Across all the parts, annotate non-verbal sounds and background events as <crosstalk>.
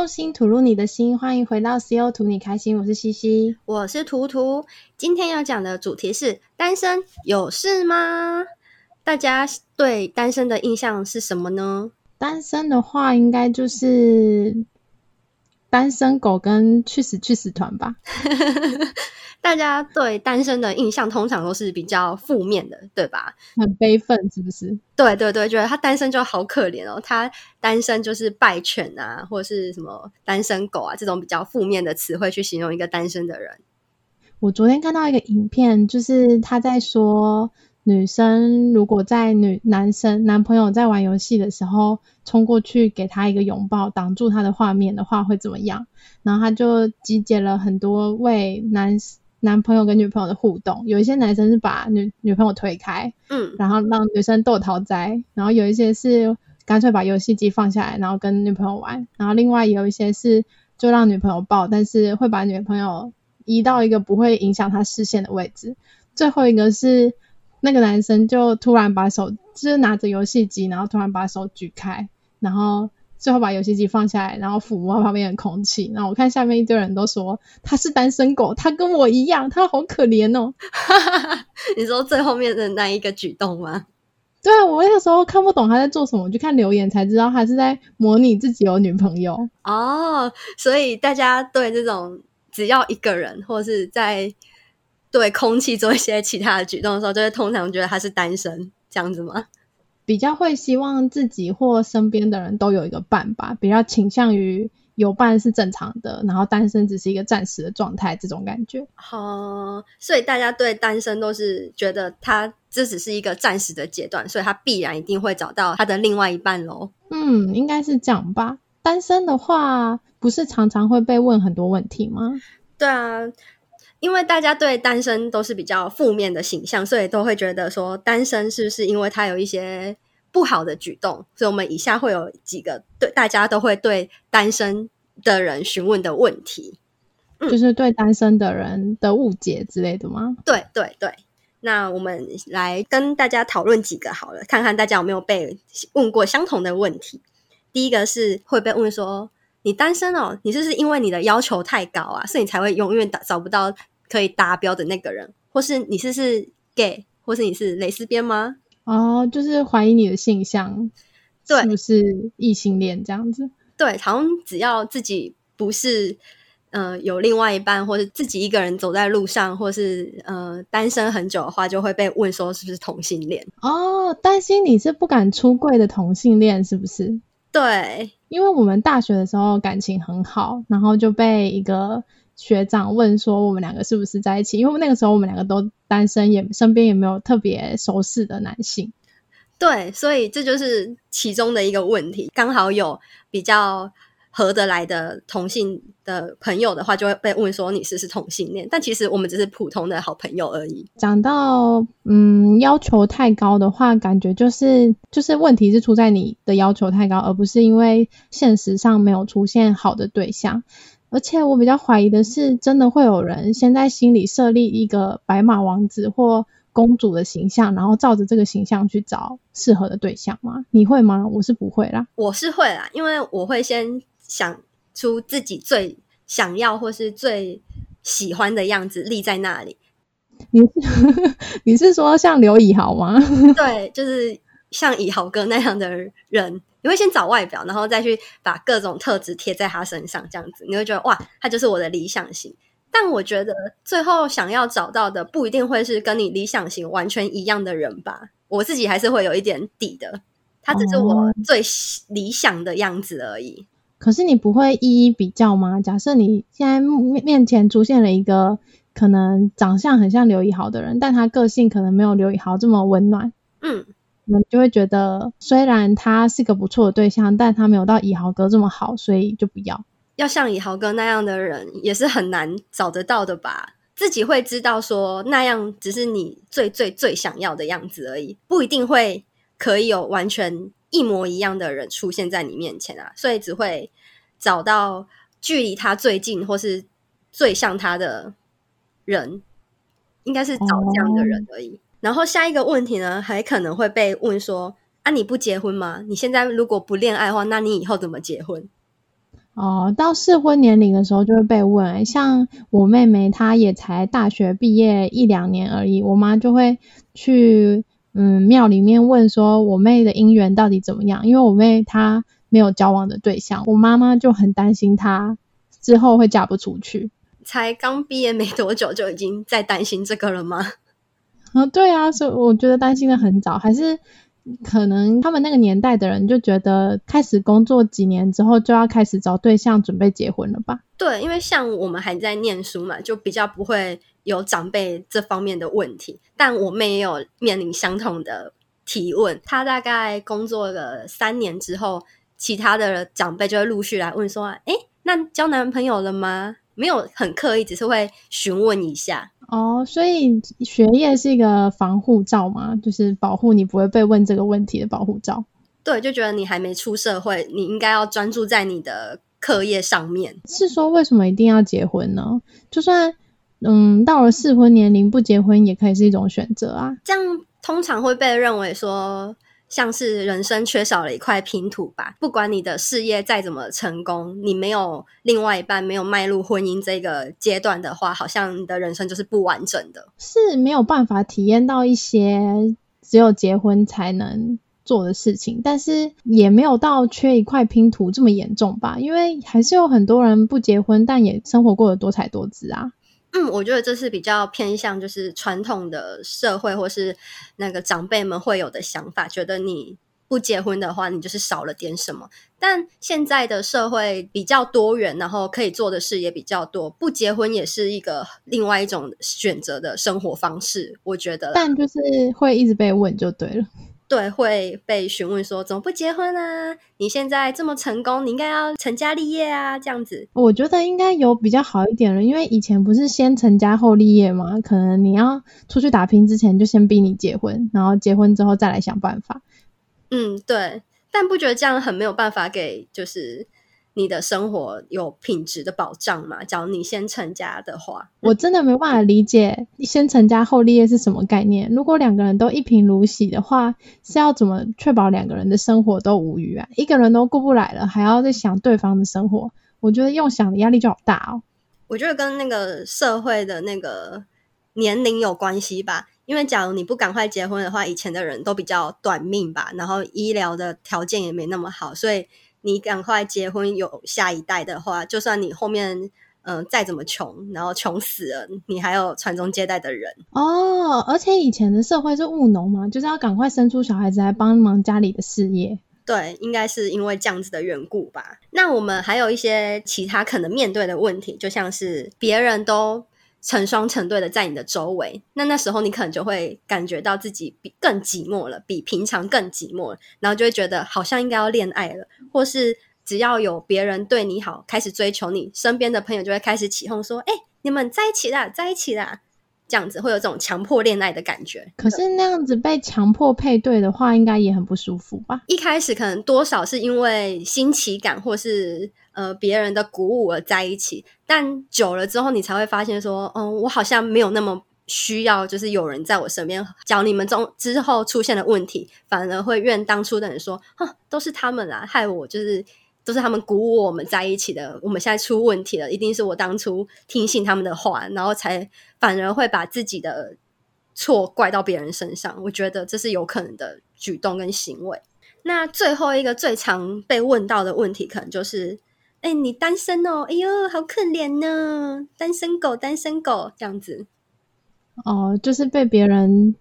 用心吐露你的心，欢迎回到 CO 图你开心，我是西西，我是图图。今天要讲的主题是单身有事吗？大家对单身的印象是什么呢？单身的话，应该就是单身狗跟去死去死团吧。<laughs> 大家对单身的印象通常都是比较负面的，对吧？很悲愤，是不是？对对对，觉得他单身就好可怜哦，他单身就是败犬啊，或者是什么单身狗啊，这种比较负面的词汇去形容一个单身的人。我昨天看到一个影片，就是他在说，女生如果在女男生男朋友在玩游戏的时候冲过去给他一个拥抱，挡住他的画面的话，会怎么样？然后他就集结了很多位男。<laughs> 男朋友跟女朋友的互动，有一些男生是把女女朋友推开，嗯，然后让女生逗逃灾，然后有一些是干脆把游戏机放下来，然后跟女朋友玩，然后另外有一些是就让女朋友抱，但是会把女朋友移到一个不会影响他视线的位置。最后一个是那个男生就突然把手就是拿着游戏机，然后突然把手举开，然后。最后把游戏机放下来，然后抚摸旁边的空气。然后我看下面一堆人都说他是单身狗，他跟我一样，他好可怜哦。<laughs> 你说最后面的那一个举动吗？<laughs> 对啊，我那个时候看不懂他在做什么，我就看留言才知道他是在模拟自己有女朋友。哦，所以大家对这种只要一个人，或是在对空气做一些其他的举动的时候，就会通常觉得他是单身，这样子吗？比较会希望自己或身边的人都有一个伴吧，比较倾向于有伴是正常的，然后单身只是一个暂时的状态，这种感觉。哦，所以大家对单身都是觉得他这只是一个暂时的阶段，所以他必然一定会找到他的另外一半喽。嗯，应该是这样吧。单身的话，不是常常会被问很多问题吗？对啊，因为大家对单身都是比较负面的形象，所以都会觉得说单身是不是因为他有一些。不好的举动，所以我们以下会有几个对大家都会对单身的人询问的问题，嗯，就是对单身的人的误解之类的吗？对对对，那我们来跟大家讨论几个好了，看看大家有没有被问过相同的问题。第一个是会被问说，你单身哦，你是不是因为你的要求太高啊，所以你才会永远找找不到可以达标的那个人，或是你是不是 gay，或是你是蕾丝边吗？哦，就是怀疑你的性向，对，是不是异性恋这样子？对，好像只要自己不是呃有另外一半，或是自己一个人走在路上，或是呃单身很久的话，就会被问说是不是同性恋。哦，担心你是不敢出柜的同性恋是不是？对，因为我们大学的时候感情很好，然后就被一个。学长问说：“我们两个是不是在一起？”因为那个时候我们两个都单身，也身边也没有特别熟识的男性。对，所以这就是其中的一个问题。刚好有比较合得来的同性的朋友的话，就会被问说：“你是不是同性恋？”但其实我们只是普通的好朋友而已。讲到嗯，要求太高的话，感觉就是就是问题是出在你的要求太高，而不是因为现实上没有出现好的对象。而且我比较怀疑的是，真的会有人先在心里设立一个白马王子或公主的形象，然后照着这个形象去找适合的对象吗？你会吗？我是不会啦。我是会啦，因为我会先想出自己最想要或是最喜欢的样子立在那里。你是 <laughs> 你是说像刘以豪吗？<laughs> 对，就是像以豪哥那样的人。你会先找外表，然后再去把各种特质贴在他身上，这样子你会觉得哇，他就是我的理想型。但我觉得最后想要找到的不一定会是跟你理想型完全一样的人吧。我自己还是会有一点底的，他只是我最理想的样子而已。哦，可是你不会一一比较吗？假设你现在面面前出现了一个可能长相很像刘以豪的人，但他个性可能没有刘以豪这么温暖。嗯。你就会觉得，虽然他是个不错的对象，但他没有到以豪哥这么好，所以就不要。要像以豪哥那样的人，也是很难找得到的吧？自己会知道说，那样只是你最最最想要的样子而已，不一定会可以有完全一模一样的人出现在你面前啊。所以只会找到距离他最近或是最像他的人，应该是找这样的人而已。哦然后下一个问题呢，还可能会被问说：啊，你不结婚吗？你现在如果不恋爱的话，那你以后怎么结婚？哦，到适婚年龄的时候就会被问，像我妹妹她也才大学毕业一两年而已，我妈就会去嗯庙里面问说我妹的姻缘到底怎么样，因为我妹她没有交往的对象，我妈妈就很担心她之后会嫁不出去。才刚毕业没多久就已经在担心这个了吗？啊，<laughs> 对啊，所以我觉得担心的很早，还是。可能他们那个年代的人就觉得，开始工作几年之后就要开始找对象，准备结婚了吧？对，因为像我们还在念书嘛，就比较不会有长辈这方面的问题。但我妹也有面临相同的提问，她大概工作了三年之后，其他的长辈就会陆续来问说：“哎，那交男朋友了吗？”没有很刻意，只是会询问一下。哦，所以学业是一个防护罩吗？就是保护你不会被问这个问题的保护罩。对，就觉得你还没出社会，你应该要专注在你的课业上面。是说为什么一定要结婚呢？就算嗯到了适婚年龄不结婚也可以是一种选择啊。这样通常会被认为说。像是人生缺少了一块拼图吧。不管你的事业再怎么成功，你没有另外一半，没有迈入婚姻这个阶段的话，好像你的人生就是不完整的，是没有办法体验到一些只有结婚才能做的事情。但是也没有到缺一块拼图这么严重吧？因为还是有很多人不结婚，但也生活过得多彩多姿啊。嗯，我觉得这是比较偏向就是传统的社会或是那个长辈们会有的想法，觉得你不结婚的话，你就是少了点什么。但现在的社会比较多元，然后可以做的事也比较多，不结婚也是一个另外一种选择的生活方式，我觉得。但就是会一直被问就对了。对，会被询问说怎么不结婚啊？你现在这么成功，你应该要成家立业啊，这样子。我觉得应该有比较好一点了，因为以前不是先成家后立业嘛？可能你要出去打拼之前，就先逼你结婚，然后结婚之后再来想办法。嗯，对。但不觉得这样很没有办法给就是。你的生活有品质的保障吗？假如你先成家的话，我真的没办法理解先成家后立业是什么概念。如果两个人都一贫如洗的话，是要怎么确保两个人的生活都无虞啊？一个人都顾不来了，还要再想对方的生活，我觉得用想的压力就好大哦。我觉得跟那个社会的那个年龄有关系吧。因为假如你不赶快结婚的话，以前的人都比较短命吧，然后医疗的条件也没那么好，所以。你赶快结婚有下一代的话，就算你后面嗯、呃、再怎么穷，然后穷死了，你还有传宗接代的人哦。而且以前的社会是务农嘛，就是要赶快生出小孩子来帮忙家里的事业。对，应该是因为这样子的缘故吧。那我们还有一些其他可能面对的问题，就像是别人都。成双成对的在你的周围，那那时候你可能就会感觉到自己比更寂寞了，比平常更寂寞了，然后就会觉得好像应该要恋爱了，或是只要有别人对你好，开始追求你，身边的朋友就会开始起哄说：“哎，你们在一起啦，在一起啦。”这样子会有这种强迫恋爱的感觉。可是那样子被强迫配对的话，应该也很不舒服吧？一开始可能多少是因为新奇感，或是呃别人的鼓舞而在一起，但久了之后，你才会发现说，嗯、我好像没有那么需要，就是有人在我身边。假如你们中之后出现的问题，反而会怨当初的人说，哼，都是他们啦，害我就是。都是他们鼓舞我们在一起的，我们现在出问题了，一定是我当初听信他们的话，然后才反而会把自己的错怪到别人身上。我觉得这是有可能的举动跟行为。那最后一个最常被问到的问题，可能就是：哎，你单身哦？哎呦，好可怜呢，单身狗，单身狗这样子。哦，就是被别人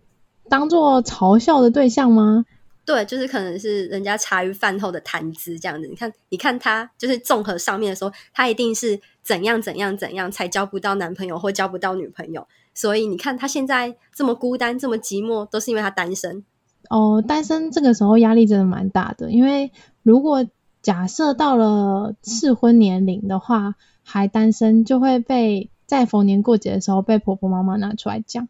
当做嘲笑的对象吗？对，就是可能是人家茶余饭后的谈资这样子。你看，你看他就是综合上面的时候，他一定是怎样怎样怎样才交不到男朋友或交不到女朋友。所以你看他现在这么孤单，这么寂寞，都是因为他单身。哦，单身这个时候压力真的蛮大的，因为如果假设到了适婚年龄的话，还单身，就会被在逢年过节的时候被婆婆妈妈拿出来讲。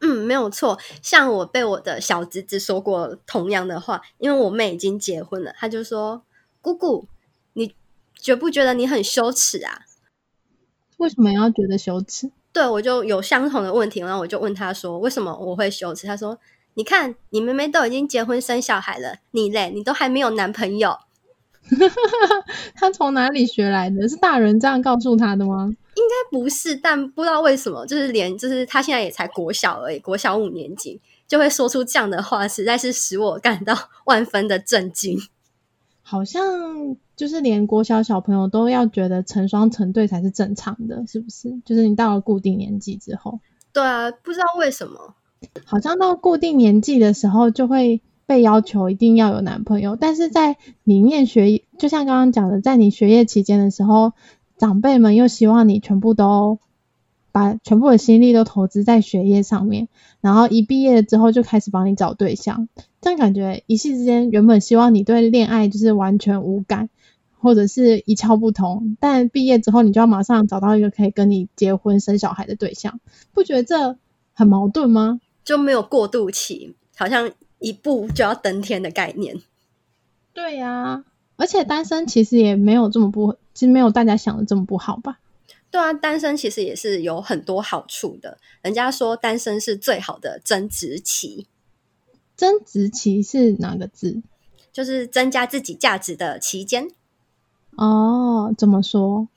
嗯，没有错。像我被我的小侄子说过同样的话，因为我妹已经结婚了，他就说：“姑姑，你觉不觉得你很羞耻啊？”为什么要觉得羞耻？对，我就有相同的问题，然后我就问他说：“为什么我会羞耻？”他说：“你看，你妹妹都已经结婚生小孩了，你嘞，你都还没有男朋友。” <laughs> 他从哪里学来的？是大人这样告诉他的吗？应该不是，但不知道为什么，就是连就是他现在也才国小而已，国小五年级就会说出这样的话，实在是使我感到万分的震惊。好像就是连国小小朋友都要觉得成双成对才是正常的，是不是？就是你到了固定年纪之后，对啊，不知道为什么，好像到固定年纪的时候就会被要求一定要有男朋友，但是在里面学，就像刚刚讲的，在你学业期间的时候，长辈们又希望你全部都把全部的心力都投资在学业上面，然后一毕业之后就开始帮你找对象。这样感觉一夕之间，原本希望你对恋爱就是完全无感，或者是一窍不通，但毕业之后你就要马上找到一个可以跟你结婚生小孩的对象，不觉得这很矛盾吗？就没有过渡期，好像一步就要登天的概念。对呀、啊，而且单身其实也没有这么不，其实没有大家想的这么不好吧？对啊，单身其实也是有很多好处的。人家说单身是最好的增值期。增值期是哪个字？就是增加自己价值的期间。哦，怎么说？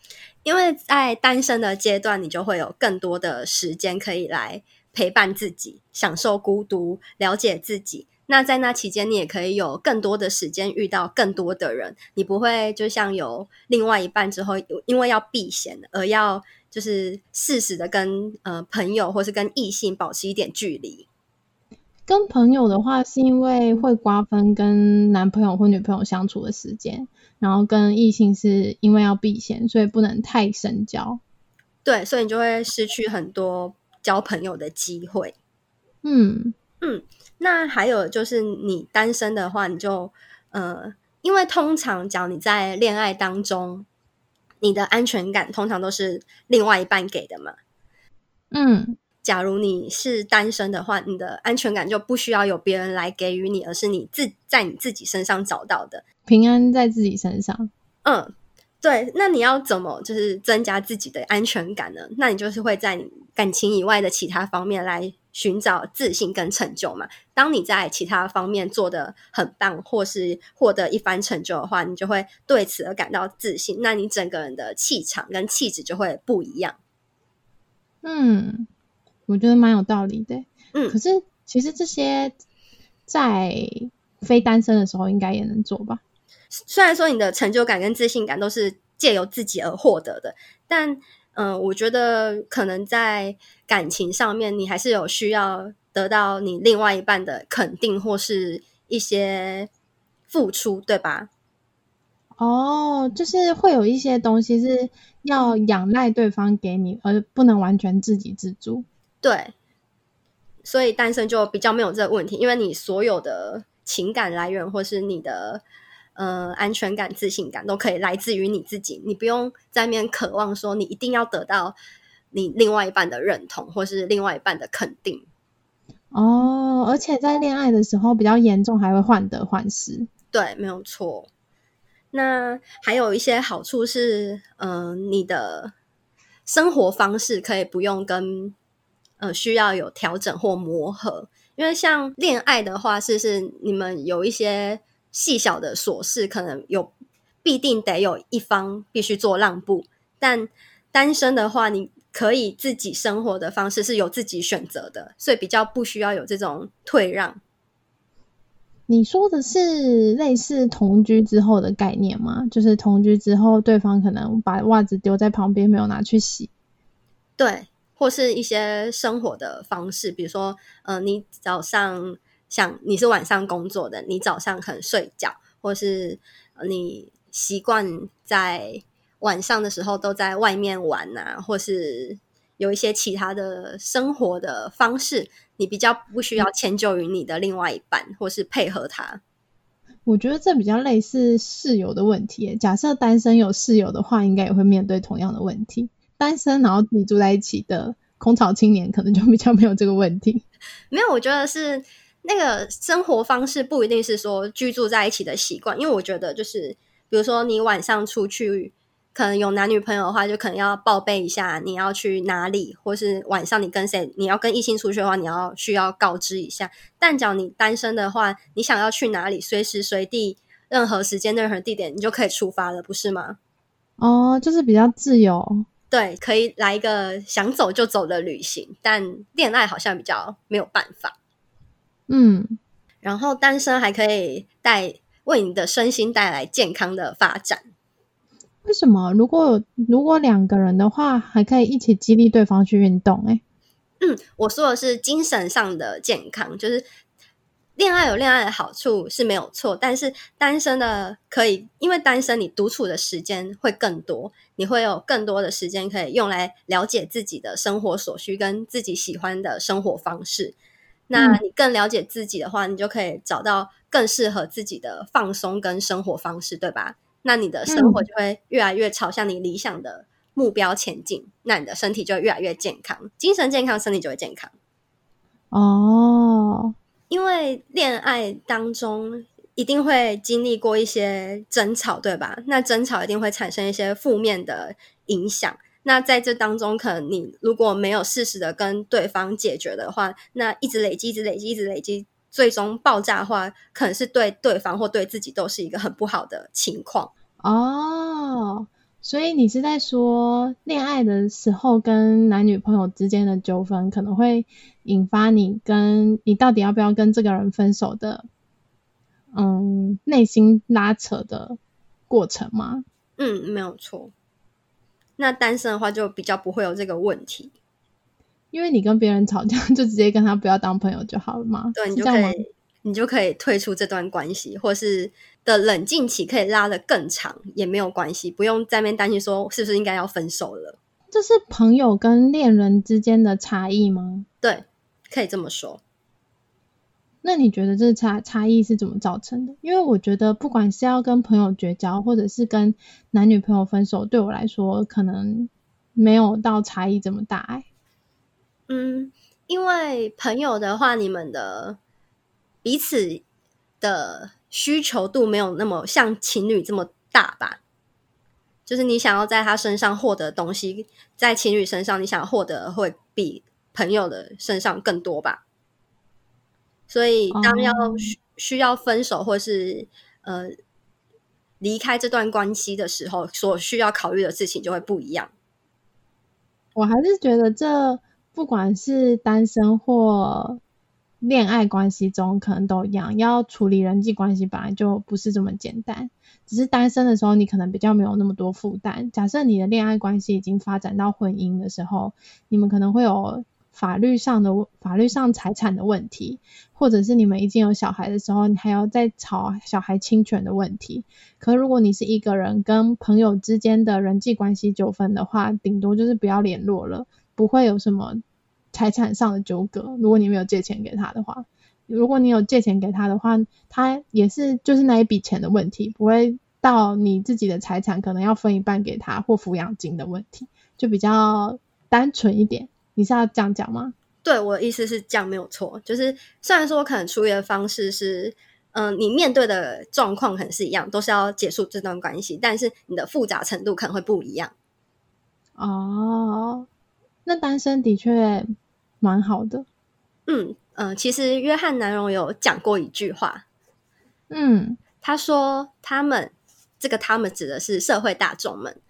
因为在单身的阶段，你就会有更多的时间可以来陪伴自己，享受孤独，了解自己。那在那期间，你也可以有更多的时间遇到更多的人。你不会就像有另外一半之后，因为要避嫌而要就是适时的跟呃朋友或是跟异性保持一点距离。跟朋友的话，是因为会瓜分跟男朋友或女朋友相处的时间，然后跟异性是因为要避嫌，所以不能太深交。对，所以你就会失去很多交朋友的机会。嗯嗯，那还有就是你单身的话，你就呃，因为通常讲你在恋爱当中，你的安全感通常都是另外一半给的嘛。嗯。假如你是单身的话，你的安全感就不需要有别人来给予你，而是你自在你自己身上找到的。平安在自己身上。嗯，对。那你要怎么就是增加自己的安全感呢？那你就是会在你感情以外的其他方面来寻找自信跟成就嘛。当你在其他方面做得很棒，或是获得一番成就的话，你就会对此而感到自信。那你整个人的气场跟气质就会不一样。嗯。我觉得蛮有道理的，嗯，可是其实这些在非单身的时候应该也能做吧？虽然说你的成就感跟自信感都是借由自己而获得的，但嗯、呃，我觉得可能在感情上面，你还是有需要得到你另外一半的肯定或是一些付出，对吧？哦，就是会有一些东西是要仰赖对方给你，而不能完全自给自足。对，所以单身就比较没有这个问题，因为你所有的情感来源，或是你的呃安全感、自信感，都可以来自于你自己，你不用在那边渴望说你一定要得到你另外一半的认同，或是另外一半的肯定。哦，而且在恋爱的时候比较严重，还会患得患失。对，没有错。那还有一些好处是，嗯、呃，你的生活方式可以不用跟。呃，需要有调整或磨合，因为像恋爱的话，是是你们有一些细小的琐事，可能有必定得有一方必须做让步。但单身的话，你可以自己生活的方式是由自己选择的，所以比较不需要有这种退让。你说的是类似同居之后的概念吗？就是同居之后，对方可能把袜子丢在旁边，没有拿去洗。对。或是一些生活的方式，比如说，呃，你早上想你是晚上工作的，你早上可能睡觉，或是你习惯在晚上的时候都在外面玩啊，或是有一些其他的生活的方式，你比较不需要迁就于你的另外一半，或是配合他。我觉得这比较类似室友的问题。假设单身有室友的话，应该也会面对同样的问题。单身然后自己住在一起的空巢青年，可能就比较没有这个问题。没有，我觉得是那个生活方式不一定是说居住在一起的习惯，因为我觉得就是，比如说你晚上出去，可能有男女朋友的话，就可能要报备一下你要去哪里，或是晚上你跟谁，你要跟异性出去的话，你要需要告知一下。但只要你单身的话，你想要去哪里，随时随地任何时间、任何地点，你就可以出发了，不是吗？哦，就是比较自由。对，可以来一个想走就走的旅行，但恋爱好像比较没有办法。嗯，然后单身还可以带为你的身心带来健康的发展。为什么？如果如果两个人的话，还可以一起激励对方去运动？哎，嗯，我说的是精神上的健康，就是。恋爱有恋爱的好处是没有错，但是单身的可以，因为单身你独处的时间会更多，你会有更多的时间可以用来了解自己的生活所需跟自己喜欢的生活方式。那你更了解自己的话，你就可以找到更适合自己的放松跟生活方式，对吧？那你的生活就会越来越朝向你理想的目标前进，那你的身体就会越来越健康，精神健康，身体就会健康。哦。因为恋爱当中一定会经历过一些争吵，对吧？那争吵一定会产生一些负面的影响。那在这当中，可能你如果没有适时的跟对方解决的话，那一直累积，一直累积，一直累积，最终爆炸的话，可能是对对方或对自己都是一个很不好的情况。哦。所以你是在说，恋爱的时候跟男女朋友之间的纠纷，可能会引发你跟你到底要不要跟这个人分手的，嗯，内心拉扯的过程吗？嗯，没有错。那单身的话就比较不会有这个问题，因为你跟别人吵架，就直接跟他不要当朋友就好了嘛。对，你就可以，你就可以退出这段关系，或是。的冷静期可以拉得更长，也没有关系，不用在那边担心说是不是应该要分手了。这是朋友跟恋人之间的差异吗？对，可以这么说。那你觉得这差差异是怎么造成的？因为我觉得不管是要跟朋友绝交，或者是跟男女朋友分手，对我来说可能没有到差异这么大欸。嗯，因为朋友的话，你们的彼此的。需求度没有那么像情侣这么大吧？就是你想要在他身上获得东西，在情侣身上你想获得会比朋友的身上更多吧？所以当要需需要分手或是呃离开这段关系的时候，所需要考虑的事情就会不一样。我还是觉得这不管是单身或。恋爱关系中可能都一样，要处理人际关系本来就不是这么简单。只是单身的时候，你可能比较没有那么多负担。假设你的恋爱关系已经发展到婚姻的时候，你们可能会有法律上的法律上财产的问题，或者是你们已经有小孩的时候，你还要再吵小孩侵权的问题。可如果你是一个人跟朋友之间的人际关系纠纷的话，顶多就是不要联络了，不会有什么。财产上的纠葛，如果你没有借钱给他的话，如果你有借钱给他的话，他也是就是那一笔钱的问题，不会到你自己的财产可能要分一半给他或抚养金的问题，就比较单纯一点。你是要这样讲吗？对，我的意思是这样没有错，就是虽然说可能处理的方式是，嗯、呃，你面对的状况可能是一样，都是要结束这段关系，但是你的复杂程度可能会不一样。哦，那单身的确。蛮好的，嗯嗯、呃，其实约翰南荣有讲过一句话，嗯，他说他们这个他们指的是社会大众们，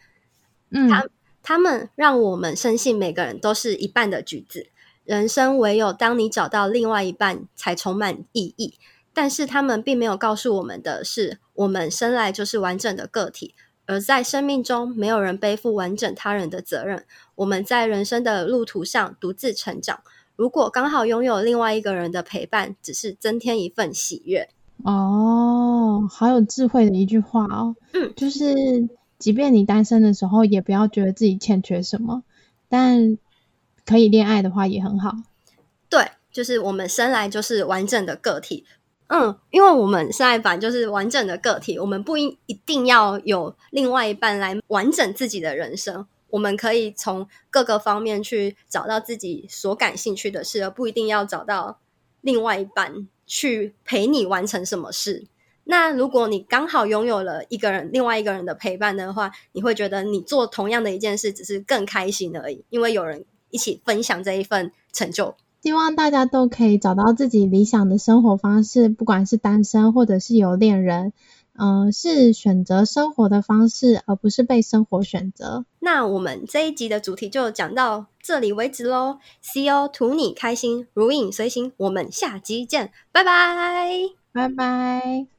嗯，他他们让我们深信每个人都是一半的橘子，人生唯有当你找到另外一半才充满意义。但是他们并没有告诉我们的是，我们生来就是完整的个体，而在生命中没有人背负完整他人的责任。我们在人生的路途上独自成长，如果刚好拥有另外一个人的陪伴，只是增添一份喜悦。哦，好有智慧的一句话哦。嗯，就是即便你单身的时候，也不要觉得自己欠缺什么，但可以恋爱的话也很好。对，就是我们生来就是完整的个体。嗯，因为我们生来版就是完整的个体，我们不一一定要有另外一半来完整自己的人生。我们可以从各个方面去找到自己所感兴趣的事，而不一定要找到另外一半去陪你完成什么事。那如果你刚好拥有了一个人，另外一个人的陪伴的话，你会觉得你做同样的一件事，只是更开心而已，因为有人一起分享这一份成就。希望大家都可以找到自己理想的生活方式，不管是单身或者是有恋人。嗯、呃，是选择生活的方式，而不是被生活选择。那我们这一集的主题就讲到这里为止喽。C.O. 图你开心，如影随形。我们下集见，拜拜，拜拜。